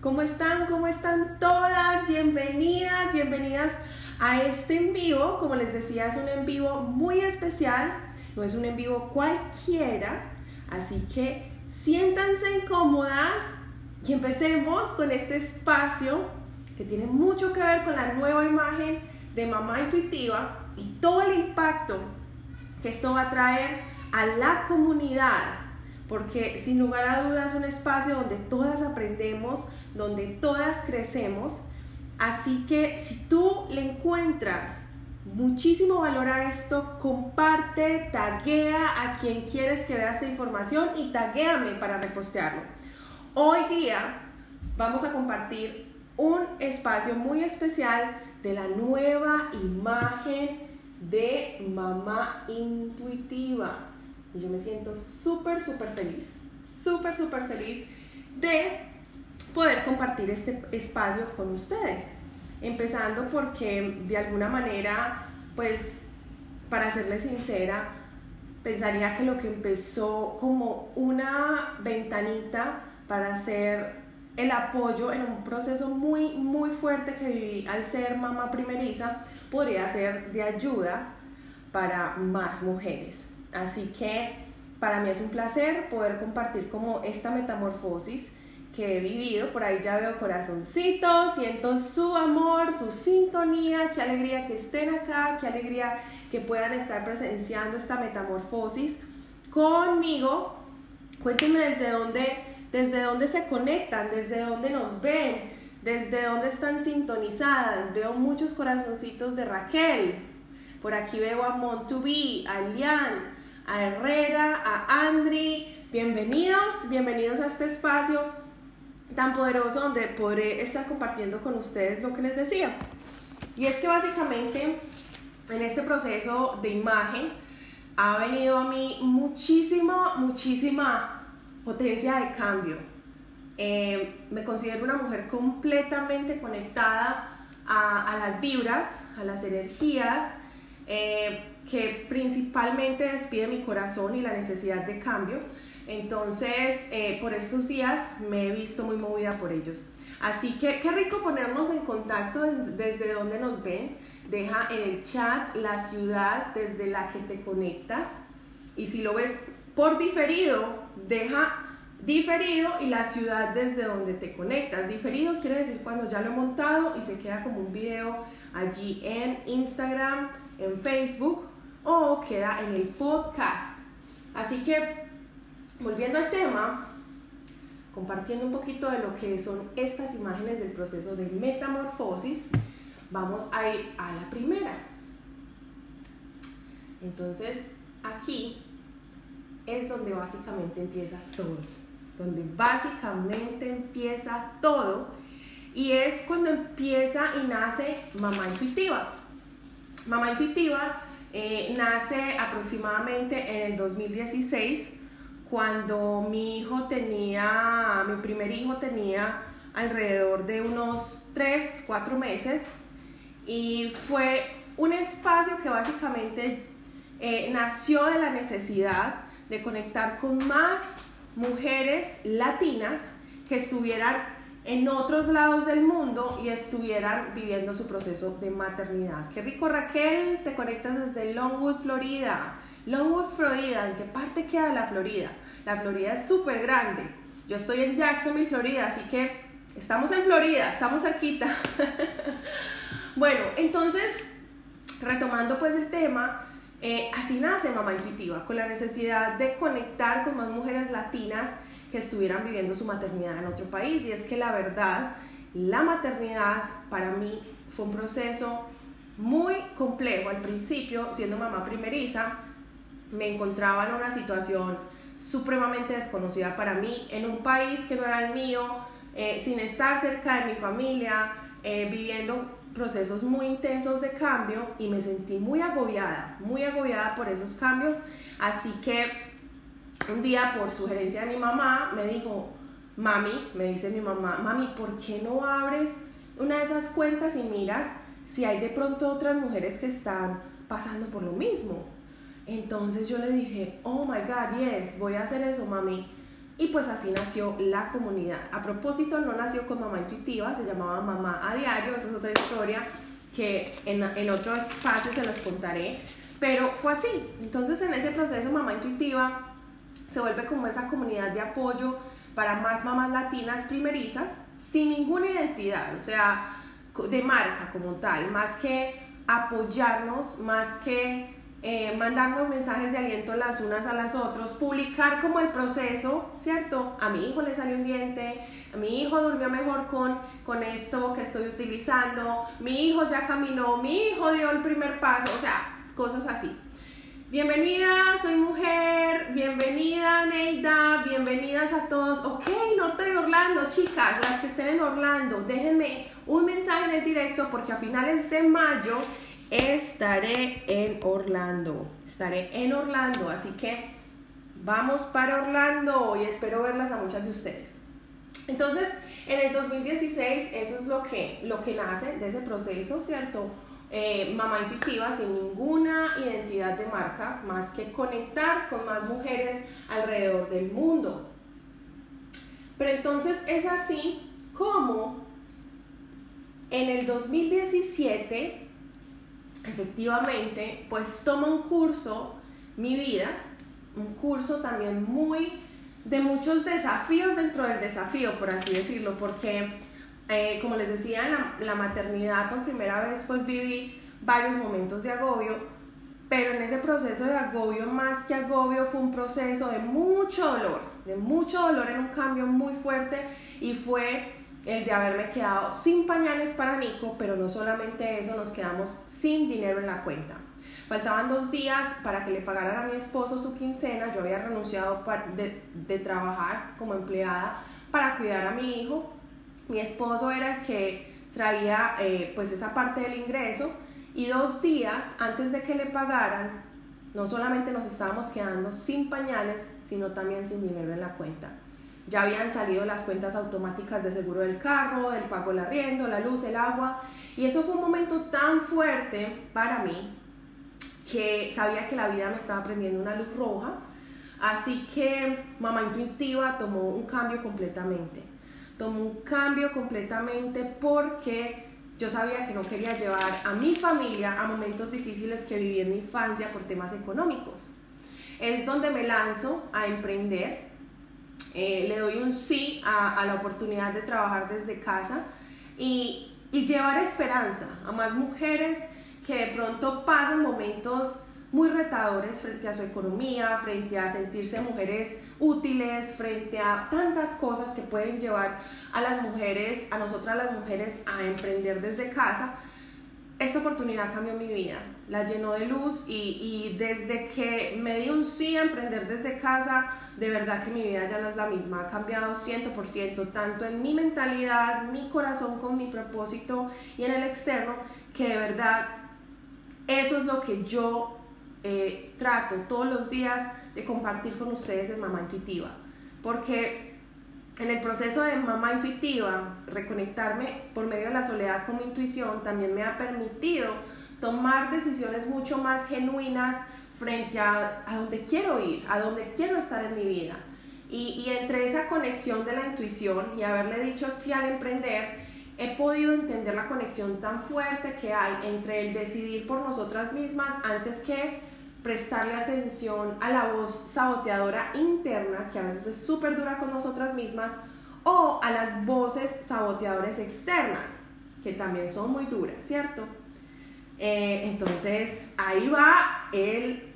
¿Cómo están? ¿Cómo están todas? Bienvenidas, bienvenidas a este en vivo. Como les decía, es un en vivo muy especial, no es un en vivo cualquiera, así que siéntanse cómodas y empecemos con este espacio que tiene mucho que ver con la nueva imagen de mamá intuitiva y todo el impacto que esto va a traer a la comunidad porque sin lugar a dudas es un espacio donde todas aprendemos, donde todas crecemos. Así que si tú le encuentras muchísimo valor a esto, comparte, taguea a quien quieres que vea esta información y taguéame para repostearlo. Hoy día vamos a compartir un espacio muy especial de la nueva imagen de mamá intuitiva. Y yo me siento súper, súper feliz, súper, súper feliz de poder compartir este espacio con ustedes. Empezando porque de alguna manera, pues, para serles sincera, pensaría que lo que empezó como una ventanita para hacer el apoyo en un proceso muy, muy fuerte que viví al ser mamá primeriza, podría ser de ayuda para más mujeres. Así que para mí es un placer poder compartir como esta metamorfosis que he vivido. Por ahí ya veo corazoncitos, siento su amor, su sintonía, qué alegría que estén acá, qué alegría que puedan estar presenciando esta metamorfosis conmigo. Cuéntenme desde dónde, desde dónde se conectan, desde dónde nos ven, desde dónde están sintonizadas. Veo muchos corazoncitos de Raquel. Por aquí veo a Montubi, a Lian, a Herrera, a Andri. Bienvenidos, bienvenidos a este espacio tan poderoso donde podré estar compartiendo con ustedes lo que les decía. Y es que básicamente en este proceso de imagen ha venido a mí muchísima, muchísima potencia de cambio. Eh, me considero una mujer completamente conectada a, las vibras, a las energías. Eh, que principalmente despide mi corazón y la necesidad de cambio. Entonces, eh, por estos días me he visto muy movida por ellos. Así que qué rico ponernos en contacto desde donde nos ven. Deja en el chat la ciudad desde la que te conectas. Y si lo ves por diferido, deja diferido y la ciudad desde donde te conectas. Diferido quiere decir cuando ya lo he montado y se queda como un video allí en Instagram, en Facebook o queda en el podcast. Así que, volviendo al tema, compartiendo un poquito de lo que son estas imágenes del proceso de metamorfosis, vamos a ir a la primera. Entonces, aquí es donde básicamente empieza todo, donde básicamente empieza todo y es cuando empieza y nace mamá intuitiva. Mamá intuitiva eh, nace aproximadamente en el 2016, cuando mi hijo tenía, mi primer hijo tenía alrededor de unos 3, 4 meses y fue un espacio que básicamente eh, nació de la necesidad de conectar con más mujeres latinas que estuvieran en otros lados del mundo y estuvieran viviendo su proceso de maternidad. Qué rico Raquel, te conectas desde Longwood, Florida. Longwood, Florida, ¿en qué parte queda la Florida? La Florida es súper grande. Yo estoy en Jacksonville, Florida, así que estamos en Florida, estamos cerquita. bueno, entonces, retomando pues el tema, eh, así nace Mamá Intuitiva, con la necesidad de conectar con más mujeres latinas que estuvieran viviendo su maternidad en otro país. Y es que la verdad, la maternidad para mí fue un proceso muy complejo. Al principio, siendo mamá primeriza, me encontraba en una situación supremamente desconocida para mí, en un país que no era el mío, eh, sin estar cerca de mi familia, eh, viviendo procesos muy intensos de cambio y me sentí muy agobiada, muy agobiada por esos cambios. Así que un día, por sugerencia de mi mamá, me dijo, mami, me dice mi mamá, mami, ¿por qué no abres una de esas cuentas y miras si hay de pronto otras mujeres que están pasando por lo mismo? Entonces yo le dije, oh my God, yes, voy a hacer eso, mami. y pues así nació la comunidad. A propósito, no nació con Mamá Intuitiva, se llamaba Mamá a Diario, esa es otra historia que en, en otro espacio se los contaré, pero fue así. Entonces en ese proceso Mamá Intuitiva se vuelve como esa comunidad de apoyo para más mamás latinas primerizas sin ninguna identidad, o sea, de marca como tal, más que apoyarnos, más que eh, mandarnos mensajes de aliento las unas a las otras, publicar como el proceso, ¿cierto? A mi hijo le salió un diente, a mi hijo durmió mejor con, con esto que estoy utilizando, mi hijo ya caminó, mi hijo dio el primer paso, o sea, cosas así. Bienvenida, soy mujer, bienvenida Neida, bienvenidas a todos. Ok, norte de Orlando, chicas, las que estén en Orlando, déjenme un mensaje en el directo porque a finales de mayo estaré en Orlando. Estaré en Orlando, así que vamos para Orlando y espero verlas a muchas de ustedes. Entonces, en el 2016 eso es lo que, lo que nace de ese proceso, ¿cierto? Eh, mamá intuitiva sin ninguna identidad de marca más que conectar con más mujeres alrededor del mundo. Pero entonces es así como en el 2017, efectivamente, pues toma un curso, mi vida, un curso también muy de muchos desafíos dentro del desafío, por así decirlo, porque eh, como les decía, en la, maternidad por primera vez pues viví varios momentos de agobio, pero en ese proceso de agobio, más que agobio, fue un proceso de mucho dolor, de mucho dolor en un cambio muy fuerte y fue el de haberme quedado sin pañales para Nico, pero no solamente eso, nos quedamos sin dinero en la cuenta. Faltaban dos días para que le pagaran a mi esposo su quincena, yo había renunciado de, de trabajar como empleada para cuidar a mi hijo mi esposo era el que traía eh, pues esa parte del ingreso y dos días antes de que le pagaran, no solamente nos estábamos quedando sin pañales, sino también sin dinero en la cuenta. Ya habían salido las cuentas automáticas de seguro del carro, del pago del arriendo, la luz, el agua, y eso fue un momento tan fuerte para mí que sabía que la vida me estaba prendiendo una luz roja, así que mamá intuitiva tomó un cambio completamente. Tomó un cambio completamente porque yo sabía que no quería llevar a mi familia a momentos difíciles que viví en mi infancia por temas económicos. Es donde me lanzo a emprender, eh, le doy un sí a, la oportunidad de trabajar desde casa y, y llevar esperanza a más mujeres que de pronto pasan momentos muy retadores frente a su economía, frente a sentirse mujeres útiles, frente a tantas cosas que pueden llevar a las mujeres, a nosotras las mujeres, a emprender desde casa. Esta oportunidad cambió mi vida, la llenó de luz y, y desde que me di un sí a emprender desde casa, de verdad que mi vida ya no es la misma, ha cambiado 100%, tanto en mi mentalidad, mi corazón con mi propósito y en el externo, que de verdad eso es lo que yo eh, trato todos los días de compartir con ustedes en Mamá Intuitiva. Porque en el proceso de Mamá Intuitiva, reconectarme por medio de la soledad con mi intuición también me ha permitido tomar decisiones mucho más genuinas frente a, a donde quiero ir, a donde quiero estar en mi vida. Y, y entre esa conexión de la intuición y haberle dicho sí al emprender, he podido entender la conexión tan fuerte que hay entre el decidir por nosotras mismas antes que prestarle atención a la voz saboteadora interna, que a veces es súper dura con nosotras mismas, o a las voces saboteadoras externas, que también son muy duras, ¿cierto? Eh, entonces, ahí va el,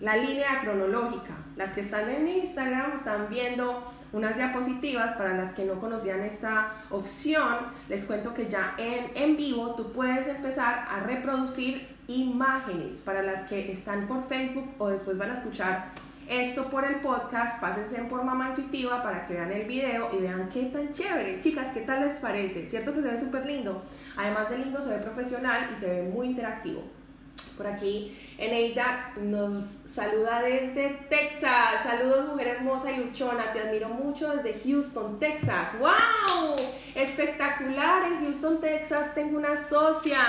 la línea cronológica. Las que están en Instagram están viendo unas diapositivas para las que no conocían esta opción. Les cuento que ya en, en vivo tú puedes empezar a reproducir imágenes para las que están por Facebook o después van a escuchar esto por el podcast, pásense por Mamá Intuitiva para que vean el video y vean qué tan chévere. Chicas, ¿qué tal les parece? ¿Cierto que se ve súper lindo? Además de lindo, se ve profesional y se ve muy interactivo. Por aquí, Eneida nos saluda desde Texas. Saludos, mujer hermosa y luchona. Te admiro mucho desde Houston, Texas. ¡Wow! Espectacular. En Houston, Texas tengo una socia.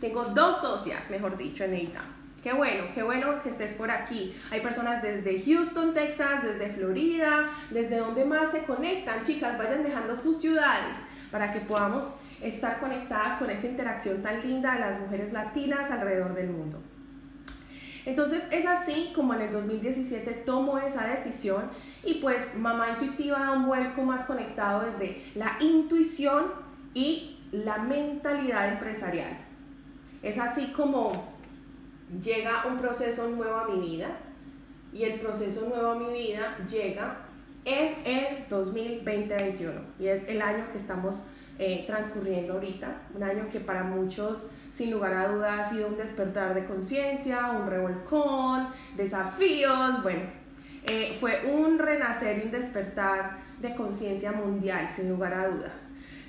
Tengo dos socias, mejor dicho, en EITA. Qué bueno, qué bueno que estés por aquí. Hay personas desde Houston, Texas, desde Florida, desde donde más se conectan. Chicas, vayan dejando sus ciudades para que podamos estar conectadas con esta interacción tan linda de las mujeres latinas alrededor del mundo. Entonces es así como en el 2017 tomo esa decisión y pues Mamá Intuitiva da un vuelco más conectado desde la intuición y la mentalidad empresarial. Es así como llega un proceso nuevo a mi vida y el proceso nuevo a mi vida llega en el 2020-2021 y es el año que estamos eh, transcurriendo ahorita, un año que para muchos sin lugar a dudas ha sido un despertar de conciencia, un revolcón, desafíos, bueno, eh, fue un renacer y un despertar de conciencia mundial sin lugar a duda.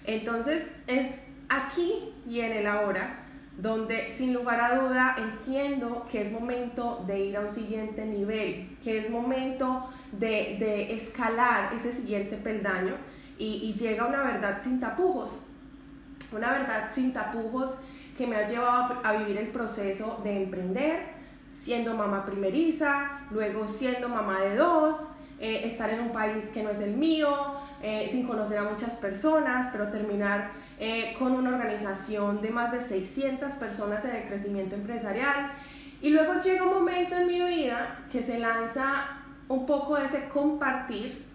Entonces es aquí y en el ahora donde sin lugar a duda entiendo que es momento de ir a un siguiente nivel, que es momento de, de escalar ese siguiente peldaño y, llega una verdad sin tapujos, una verdad sin tapujos que me ha llevado a vivir el proceso de emprender, siendo mamá primeriza, luego siendo mamá de dos, eh, estar en un país que no es el mío, eh, sin conocer a muchas personas, pero terminar eh, con una organización de más de 600 personas en el crecimiento empresarial. Y luego llega un momento en mi vida que se lanza un poco ese compartir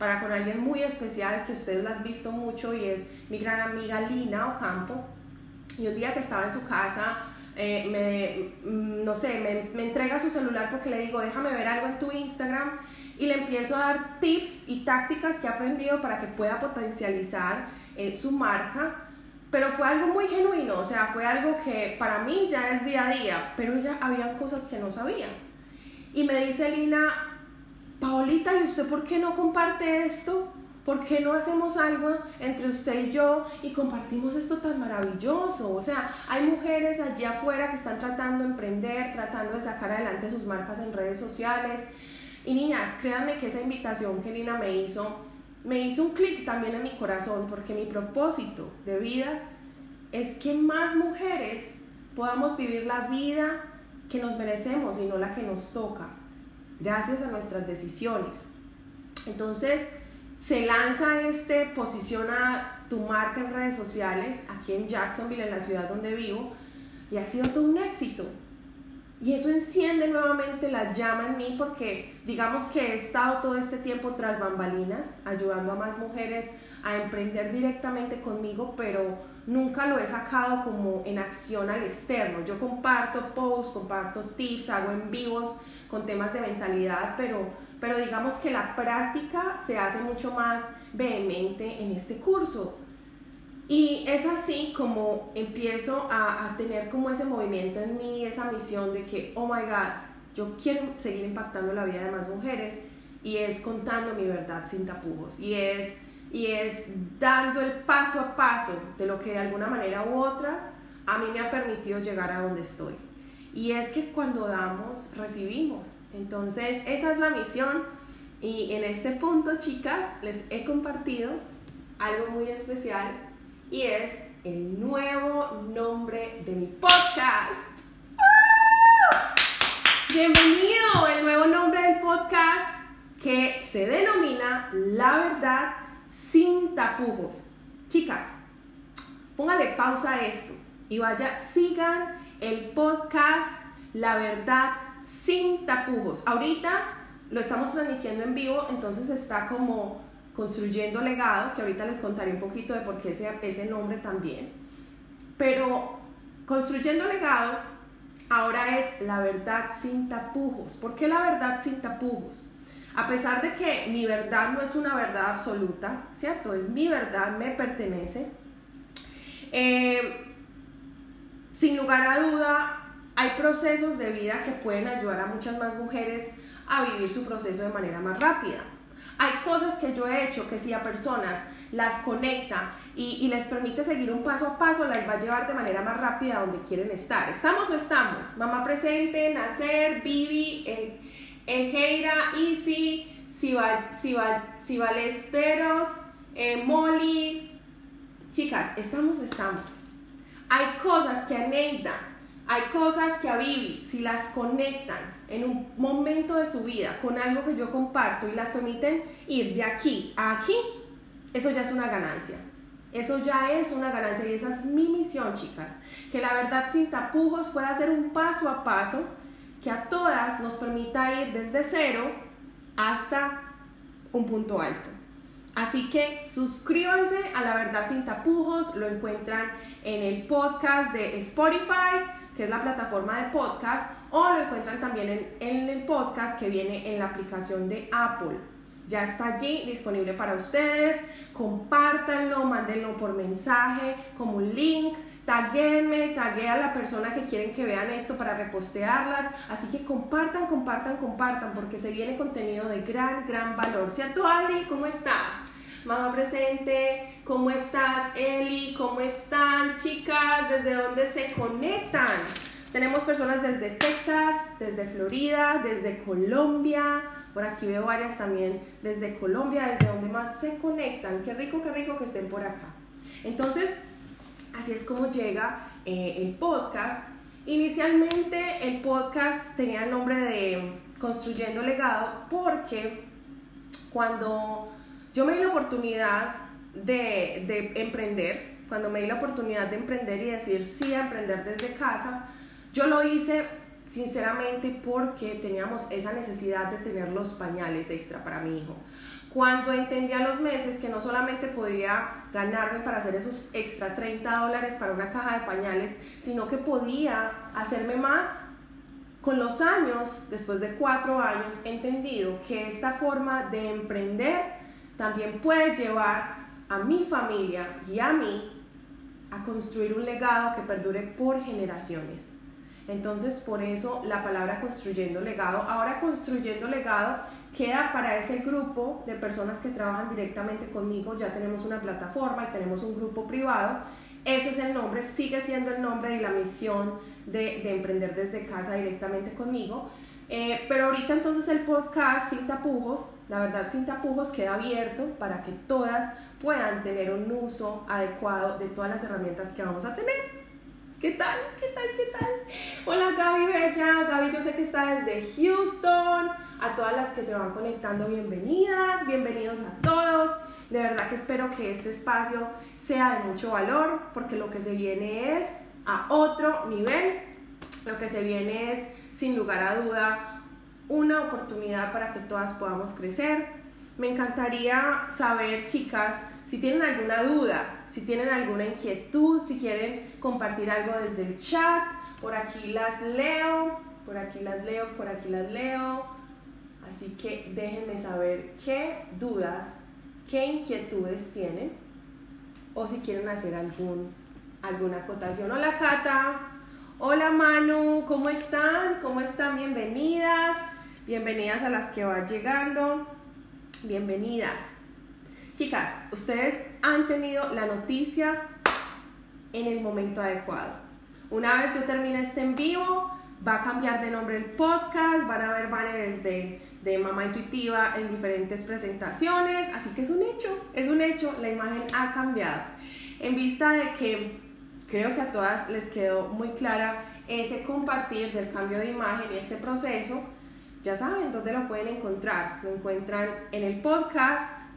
para con alguien muy especial que ustedes la han visto mucho y es mi gran amiga Lina Ocampo. Y un día que estaba en su casa, eh, me, mm, no sé, me, me, entrega su celular porque le digo, déjame ver algo en tu Instagram y le empiezo a dar tips y tácticas que he aprendido para que pueda potencializar eh, su marca. Pero fue algo muy genuino, o sea, fue algo que para mí ya es día a día, pero ya habían cosas que no sabía. Y me dice Lina, Paolita, ¿y usted por qué no comparte esto? ¿Por qué no hacemos algo entre usted y yo y compartimos esto tan maravilloso? O sea, hay mujeres allí afuera que están tratando de emprender, tratando de sacar adelante sus marcas en redes sociales. Y niñas, créanme que esa invitación que Lina me hizo, me hizo un clic también en mi corazón, porque mi propósito de vida es que más mujeres podamos vivir la vida que nos merecemos y no la que nos toca gracias a nuestras decisiones. Entonces, se lanza este posiciona tu marca en redes sociales aquí en Jacksonville, en la ciudad donde vivo, y ha sido todo un éxito. Y eso enciende nuevamente la llama en mí porque digamos que he estado todo este tiempo tras bambalinas, ayudando a más mujeres a emprender directamente conmigo, pero nunca lo he sacado como en acción al externo. Yo comparto posts, comparto tips, hago en vivos con temas de mentalidad, pero, pero digamos que la práctica se hace mucho más vehemente en este curso. Y es así como empiezo a, a, tener como ese movimiento en mí, esa misión de que, oh my God, yo quiero seguir impactando la vida de más mujeres y es contando mi verdad sin tapujos y es, y es dando el paso a paso de lo que de alguna manera u otra a mí me ha permitido llegar a donde estoy. Y es que cuando damos, recibimos. Entonces, esa es la misión. Y en este punto, chicas, les he compartido algo muy especial y es el nuevo nombre de mi podcast. Bienvenido, el nuevo nombre del podcast que se denomina La verdad sin tapujos. Chicas, póngale pausa a esto y vaya, sigan el podcast La Verdad sin tapujos. Ahorita lo estamos transmitiendo en vivo, entonces está como construyendo legado, que ahorita les contaré un poquito de por qué ese, ese nombre también. Pero construyendo legado ahora es la verdad sin tapujos. ¿Por qué la verdad sin tapujos? A pesar de que mi verdad no es una verdad absoluta, ¿cierto? Es mi verdad, me pertenece. Eh, sin lugar a duda, hay procesos de vida que pueden ayudar a muchas más mujeres a vivir su proceso de manera más rápida. Hay cosas que yo he hecho que si a personas las conecta y, les permite seguir un paso a paso, las va a llevar de manera más rápida a donde quieren estar. ¿Estamos o estamos? Mamá presente, Nacer, Vivi, eh, Ejeira, Easy, Sibalesteros, eh, Molly. Chicas, ¿estamos o estamos? Hay cosas que a Neida, Hay cosas que a Vivi, si las conectan en un momento de su vida con algo que yo comparto y las permiten ir de aquí a aquí, eso ya es una ganancia. Eso ya es una ganancia y esa es mi misión, chicas. Que la verdad sin tapujos pueda ser un paso a paso que a todas nos permita ir desde cero hasta un punto alto. Así que suscríbanse a La Verdad Sin Tapujos, lo encuentran en el podcast de Spotify, que es la plataforma de podcast, o lo encuentran también en, el podcast que viene en la aplicación de Apple. Ya está allí disponible para ustedes. Compártanlo, mándenlo por mensaje, como un link. Taguenme, tagué a la persona que quieren que vean esto para repostearlas. Así que compartan, compartan, compartan, porque se viene contenido de gran, gran valor. ¿Cierto, Adri? ¿Cómo estás? Mamá presente, ¿cómo estás, Eli? ¿Cómo están, chicas? ¿Desde dónde se conectan? Tenemos personas desde Texas, desde Florida, desde Colombia. Por aquí veo varias también desde Colombia, desde donde más se conectan. Qué rico, qué rico que estén por acá. Entonces, así es como llega eh, el podcast. Inicialmente el podcast tenía el nombre de Construyendo Legado porque cuando yo me di la oportunidad de, de, emprender, cuando me di la oportunidad de emprender y decir sí a emprender desde casa, yo lo hice sinceramente porque teníamos esa necesidad de tener los pañales extra para mi hijo. Cuando entendí a los meses que no solamente podía ganarme para hacer esos extra 30 dólares para una caja de pañales, sino que podía hacerme más, con los años, después de cuatro años, he entendido que esta forma de emprender también puede llevar a mi familia y a mí a construir un legado que perdure por generaciones. Entonces, por eso la palabra construyendo legado. Ahora construyendo legado queda para ese grupo de personas que trabajan directamente conmigo. Ya tenemos una plataforma y tenemos un grupo privado. Ese es el nombre, sigue siendo el nombre y la misión de, de emprender desde casa directamente conmigo. Eh, pero ahorita entonces el podcast Sin Tapujos, la verdad Sin Tapujos queda abierto para que todas puedan tener un uso adecuado de todas las herramientas que vamos a tener. ¿Qué tal? ¿Qué tal? ¿Qué tal? Hola Gaby Bella, Gaby yo sé que está desde Houston, a todas las que se van conectando, bienvenidas, bienvenidos a todos. De verdad que espero que este espacio sea de mucho valor porque lo que se viene es a otro nivel, lo que se viene es sin lugar a duda una oportunidad para que todas podamos crecer. Me encantaría saber, chicas, si tienen alguna duda, si tienen alguna inquietud, si quieren compartir algo desde el chat, por aquí las leo, por aquí las leo, por aquí las leo. Así que déjenme saber qué dudas, qué inquietudes tienen o si quieren hacer algún, alguna acotación. Hola Cata, Hola Manu, ¿cómo están? ¿Cómo están? Bienvenidas. Bienvenidas a las que van llegando. Bienvenidas. Chicas, ustedes han tenido la noticia en el momento adecuado. Una vez yo termine este en vivo, va a cambiar de nombre el podcast, van a ver banners de, de Mamá Intuitiva en diferentes presentaciones, así que es un hecho, es un hecho, la imagen ha cambiado. En vista de que creo que a todas les quedó muy clara ese compartir del cambio de imagen y este proceso. Ya saben dónde lo pueden encontrar. Lo encuentran en el podcast.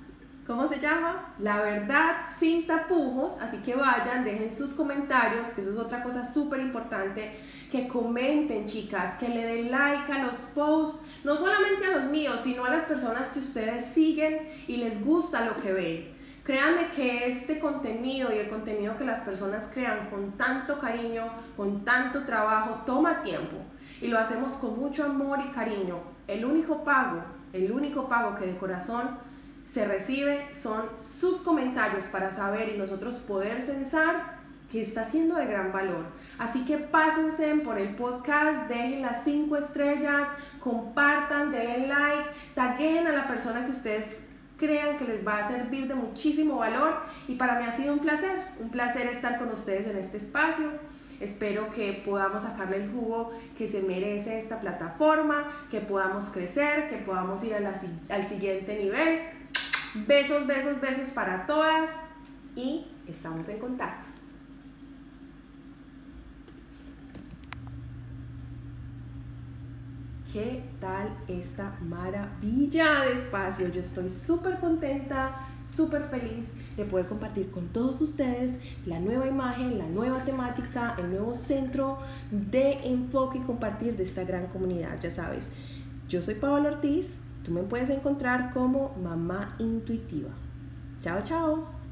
¿Cómo se llama? La verdad sin tapujos. Así que vayan, dejen sus comentarios, que eso es otra cosa súper importante. Que comenten, chicas, que le den like a los posts, no solamente a los míos, sino a las personas que ustedes siguen y les gusta lo que ven. Créanme que este contenido y el contenido que las personas crean con tanto cariño, con tanto trabajo, toma tiempo y lo hacemos con mucho amor y cariño. El único pago, el único pago que de corazón se recibe son sus comentarios para saber y nosotros poder censar que está siendo de gran valor. Así que pásense por el podcast, dejen las cinco estrellas, compartan, denle like, taguen a la persona que ustedes crean que les va a servir de muchísimo valor y para mí ha sido un placer, un placer estar con ustedes en este espacio. Espero que podamos sacarle el jugo que se merece esta plataforma, que podamos crecer, que podamos ir al siguiente nivel. Besos, besos, besos para todas y estamos en contacto. ¿Qué tal esta maravilla de espacio? Yo estoy súper contenta, súper feliz de poder compartir con todos ustedes la nueva imagen, la nueva temática, el nuevo centro de enfoque y compartir de esta gran comunidad. Ya sabes, yo soy Paola Ortiz, tú me puedes encontrar como mamá intuitiva. Chao, chao.